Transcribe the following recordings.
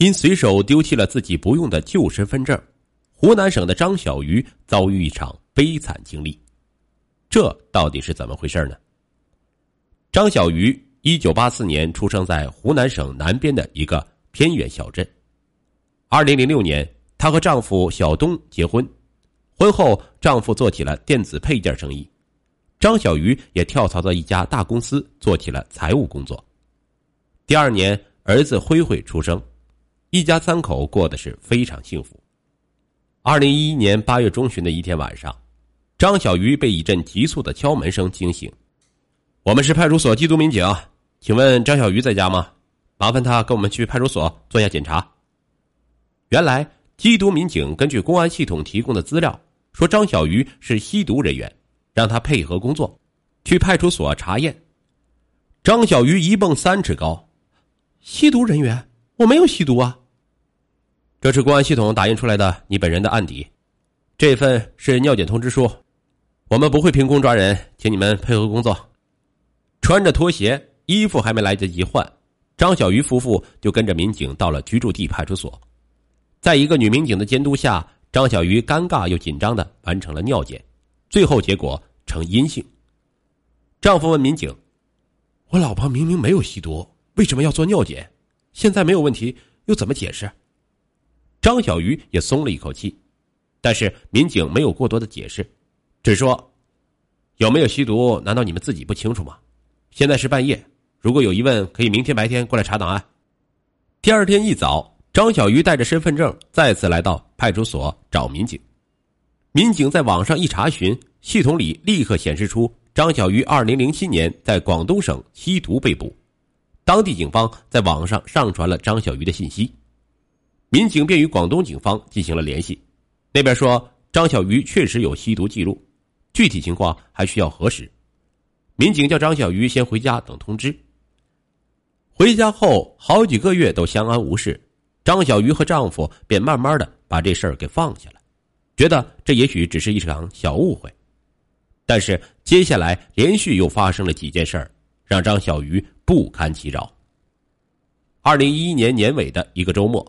因随手丢弃了自己不用的旧身份证，湖南省的张小鱼遭遇一场悲惨经历。这到底是怎么回事呢？张小鱼一九八四年出生在湖南省南边的一个偏远小镇。二零零六年，她和丈夫小东结婚，婚后丈夫做起了电子配件生意，张小鱼也跳槽到一家大公司做起了财务工作。第二年，儿子辉辉出生，一家三口过得是非常幸福。二零一一年八月中旬的一天晚上。张小鱼被一阵急促的敲门声惊醒。我们是派出所缉毒民警，请问张小鱼在家吗？麻烦他跟我们去派出所做一下检查。原来缉毒民警根据公安系统提供的资料说，张小鱼是吸毒人员，让他配合工作，去派出所查验。张小鱼一蹦三尺高，吸毒人员？我没有吸毒啊！这是公安系统打印出来的你本人的案底，这份是尿检通知书。我们不会凭空抓人，请你们配合工作。穿着拖鞋，衣服还没来得及换，张小鱼夫妇就跟着民警到了居住地派出所。在一个女民警的监督下，张小鱼尴尬又紧张的完成了尿检，最后结果呈阴性。丈夫问民警：“我老婆明明没有吸毒，为什么要做尿检？现在没有问题，又怎么解释？”张小鱼也松了一口气，但是民警没有过多的解释。只说有没有吸毒？难道你们自己不清楚吗？现在是半夜，如果有疑问，可以明天白天过来查档案。第二天一早，张小鱼带着身份证再次来到派出所找民警。民警在网上一查询，系统里立刻显示出张小鱼二零零七年在广东省吸毒被捕。当地警方在网上上传了张小鱼的信息，民警便与广东警方进行了联系，那边说张小鱼确实有吸毒记录。具体情况还需要核实。民警叫张小鱼先回家等通知。回家后好几个月都相安无事，张小鱼和丈夫便慢慢的把这事儿给放下了，觉得这也许只是一场小误会。但是接下来连续又发生了几件事儿，让张小鱼不堪其扰。二零一一年年尾的一个周末，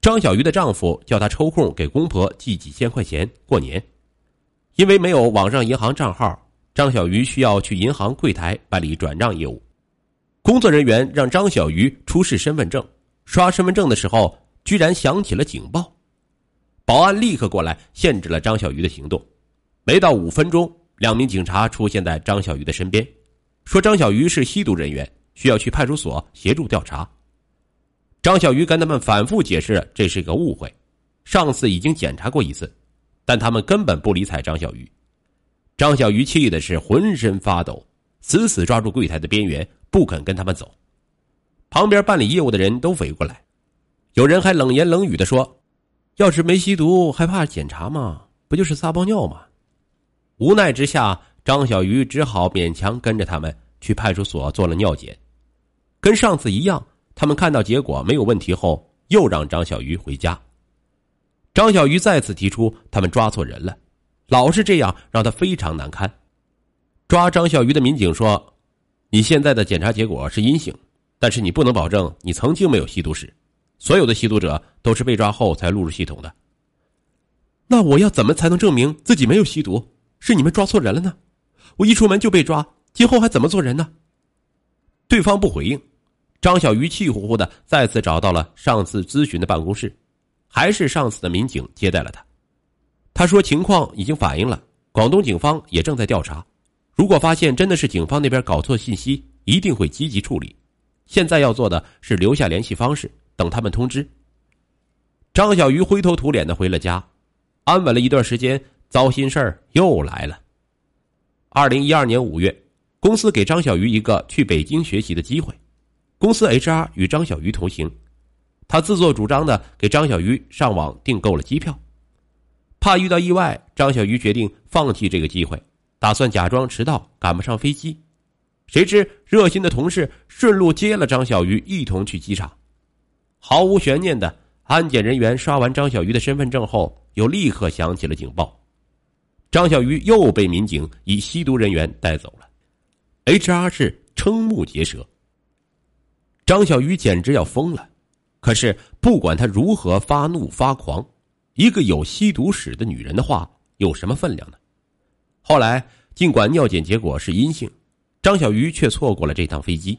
张小鱼的丈夫叫她抽空给公婆寄几千块钱过年。因为没有网上银行账号，张小鱼需要去银行柜台办理转账业务。工作人员让张小鱼出示身份证，刷身份证的时候，居然响起了警报。保安立刻过来限制了张小鱼的行动。没到五分钟，两名警察出现在张小鱼的身边，说张小鱼是吸毒人员，需要去派出所协助调查。张小鱼跟他们反复解释这是个误会，上次已经检查过一次。但他们根本不理睬张小鱼，张小鱼气的是浑身发抖，死死抓住柜台的边缘，不肯跟他们走。旁边办理业务的人都围过来，有人还冷言冷语的说：“要是没吸毒，还怕检查吗？不就是撒泡尿吗？”无奈之下，张小鱼只好勉强跟着他们去派出所做了尿检。跟上次一样，他们看到结果没有问题后，又让张小鱼回家。张小鱼再次提出，他们抓错人了，老是这样让他非常难堪。抓张小鱼的民警说：“你现在的检查结果是阴性，但是你不能保证你曾经没有吸毒史。所有的吸毒者都是被抓后才录入系统的。那我要怎么才能证明自己没有吸毒？是你们抓错人了呢？我一出门就被抓，今后还怎么做人呢？”对方不回应，张小鱼气呼呼的再次找到了上次咨询的办公室。还是上次的民警接待了他，他说情况已经反映了，广东警方也正在调查，如果发现真的是警方那边搞错信息，一定会积极处理。现在要做的是留下联系方式，等他们通知。张小鱼灰头土脸的回了家，安稳了一段时间，糟心事儿又来了。二零一二年五月，公司给张小鱼一个去北京学习的机会，公司 HR 与张小鱼同行。他自作主张的给张小鱼上网订购了机票，怕遇到意外，张小鱼决定放弃这个机会，打算假装迟到赶不上飞机。谁知热心的同事顺路接了张小鱼，一同去机场。毫无悬念的，安检人员刷完张小鱼的身份证后，又立刻响起了警报，张小鱼又被民警以吸毒人员带走了。HR 是瞠目结舌，张小鱼简直要疯了。可是不管他如何发怒发狂，一个有吸毒史的女人的话有什么分量呢？后来尽管尿检结果是阴性，张小鱼却错过了这趟飞机。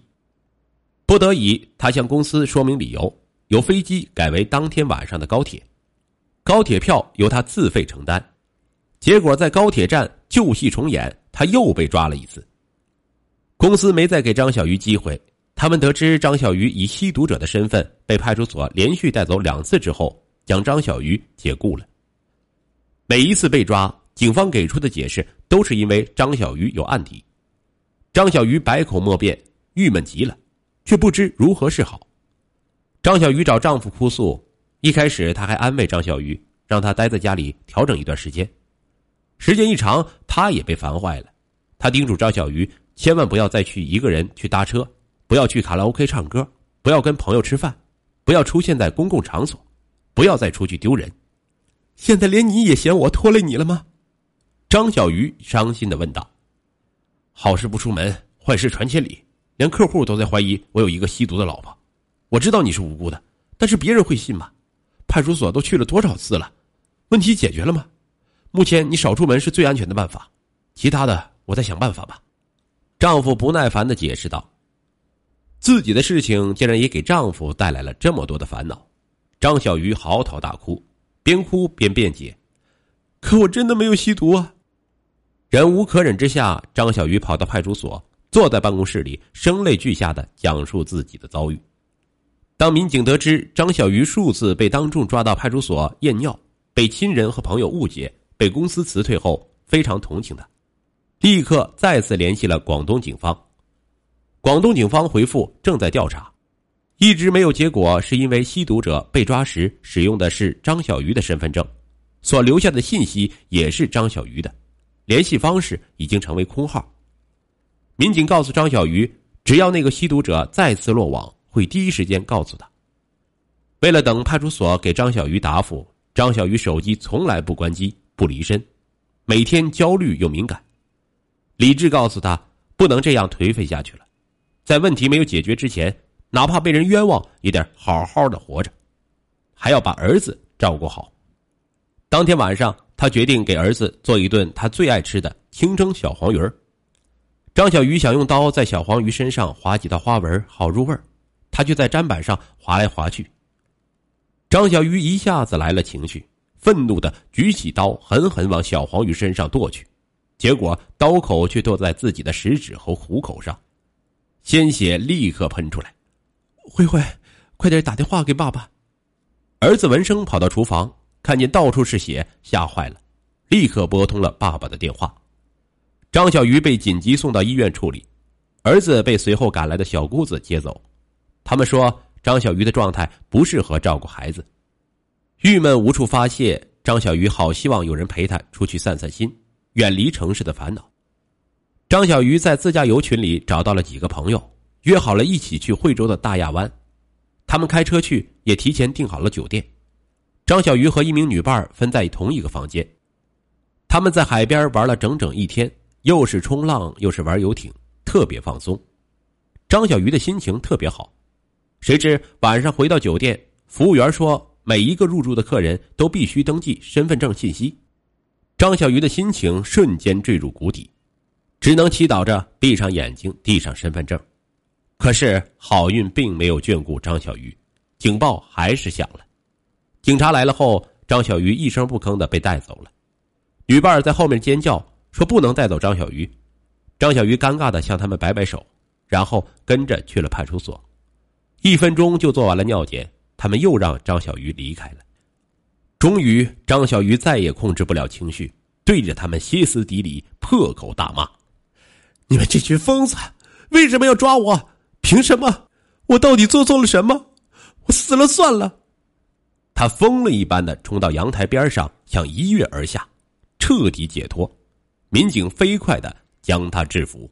不得已，他向公司说明理由，由飞机改为当天晚上的高铁，高铁票由他自费承担。结果在高铁站旧戏重演，他又被抓了一次。公司没再给张小鱼机会。他们得知张小鱼以吸毒者的身份被派出所连续带走两次之后，将张小鱼解雇了。每一次被抓，警方给出的解释都是因为张小鱼有案底。张小鱼百口莫辩，郁闷极了。却不知如何是好。张小鱼找丈夫哭诉，一开始她还安慰张小鱼，让他待在家里调整一段时间。时间一长，她也被烦坏了。她叮嘱张小鱼，千万不要再去一个人去搭车，不要去卡拉 OK 唱歌，不要跟朋友吃饭，不要出现在公共场所，不要再出去丢人。现在连你也嫌我拖累你了吗？张小鱼伤心的问道。好事不出门，坏事传千里。连客户都在怀疑我有一个吸毒的老婆，我知道你是无辜的，但是别人会信吗？派出所都去了多少次了，问题解决了吗？目前你少出门是最安全的办法，其他的我再想办法吧。丈夫不耐烦的解释道。自己的事情竟然也给丈夫带来了这么多的烦恼，张小鱼嚎啕大哭，边哭边辩解：“可我真的没有吸毒啊！”忍无可忍之下，张小鱼跑到派出所。坐在办公室里，声泪俱下的讲述自己的遭遇。当民警得知张小鱼数次被当众抓到派出所验尿，被亲人和朋友误解，被公司辞退后，非常同情他，立刻再次联系了广东警方。广东警方回复正在调查，一直没有结果，是因为吸毒者被抓时使用的是张小鱼的身份证，所留下的信息也是张小鱼的，联系方式已经成为空号。民警告诉张小鱼，只要那个吸毒者再次落网，会第一时间告诉他。为了等派出所给张小鱼答复，张小鱼手机从来不关机、不离身，每天焦虑又敏感。理智告诉他，不能这样颓废下去了，在问题没有解决之前，哪怕被人冤枉，也得好好的活着，还要把儿子照顾好。当天晚上，他决定给儿子做一顿他最爱吃的清蒸小黄鱼儿。张小鱼想用刀在小黄鱼身上划几道花纹，好入味儿，他就在砧板上划来划去。张小鱼一下子来了情绪，愤怒的举起刀，狠狠往小黄鱼身上剁去，结果刀口却剁在自己的食指和虎口上，鲜血立刻喷出来。慧慧，快点打电话给爸爸！儿子闻声跑到厨房，看见到处是血，吓坏了，立刻拨通了爸爸的电话。张小鱼被紧急送到医院处理，儿子被随后赶来的小姑子接走。他们说张小鱼的状态不适合照顾孩子，郁闷无处发泄。张小鱼好希望有人陪他出去散散心，远离城市的烦恼。张小鱼在自驾游群里找到了几个朋友，约好了一起去惠州的大亚湾。他们开车去，也提前订好了酒店。张小鱼和一名女伴分在同一个房间。他们在海边玩了整整一天。又是冲浪，又是玩游艇，特别放松。张小鱼的心情特别好。谁知晚上回到酒店，服务员说每一个入住的客人都必须登记身份证信息。张小鱼的心情瞬间坠入谷底，只能祈祷着闭上眼睛，递上身份证。可是好运并没有眷顾张小鱼，警报还是响了。警察来了后，张小鱼一声不吭的被带走了。女伴在后面尖叫。说不能带走张小鱼，张小鱼尴尬的向他们摆摆手，然后跟着去了派出所。一分钟就做完了尿检，他们又让张小鱼离开了。终于，张小鱼再也控制不了情绪，对着他们歇斯底里，破口大骂：“你们这群疯子，为什么要抓我？凭什么？我到底做错了什么？我死了算了！”他疯了一般的冲到阳台边上，想一跃而下，彻底解脱。民警飞快的将他制服。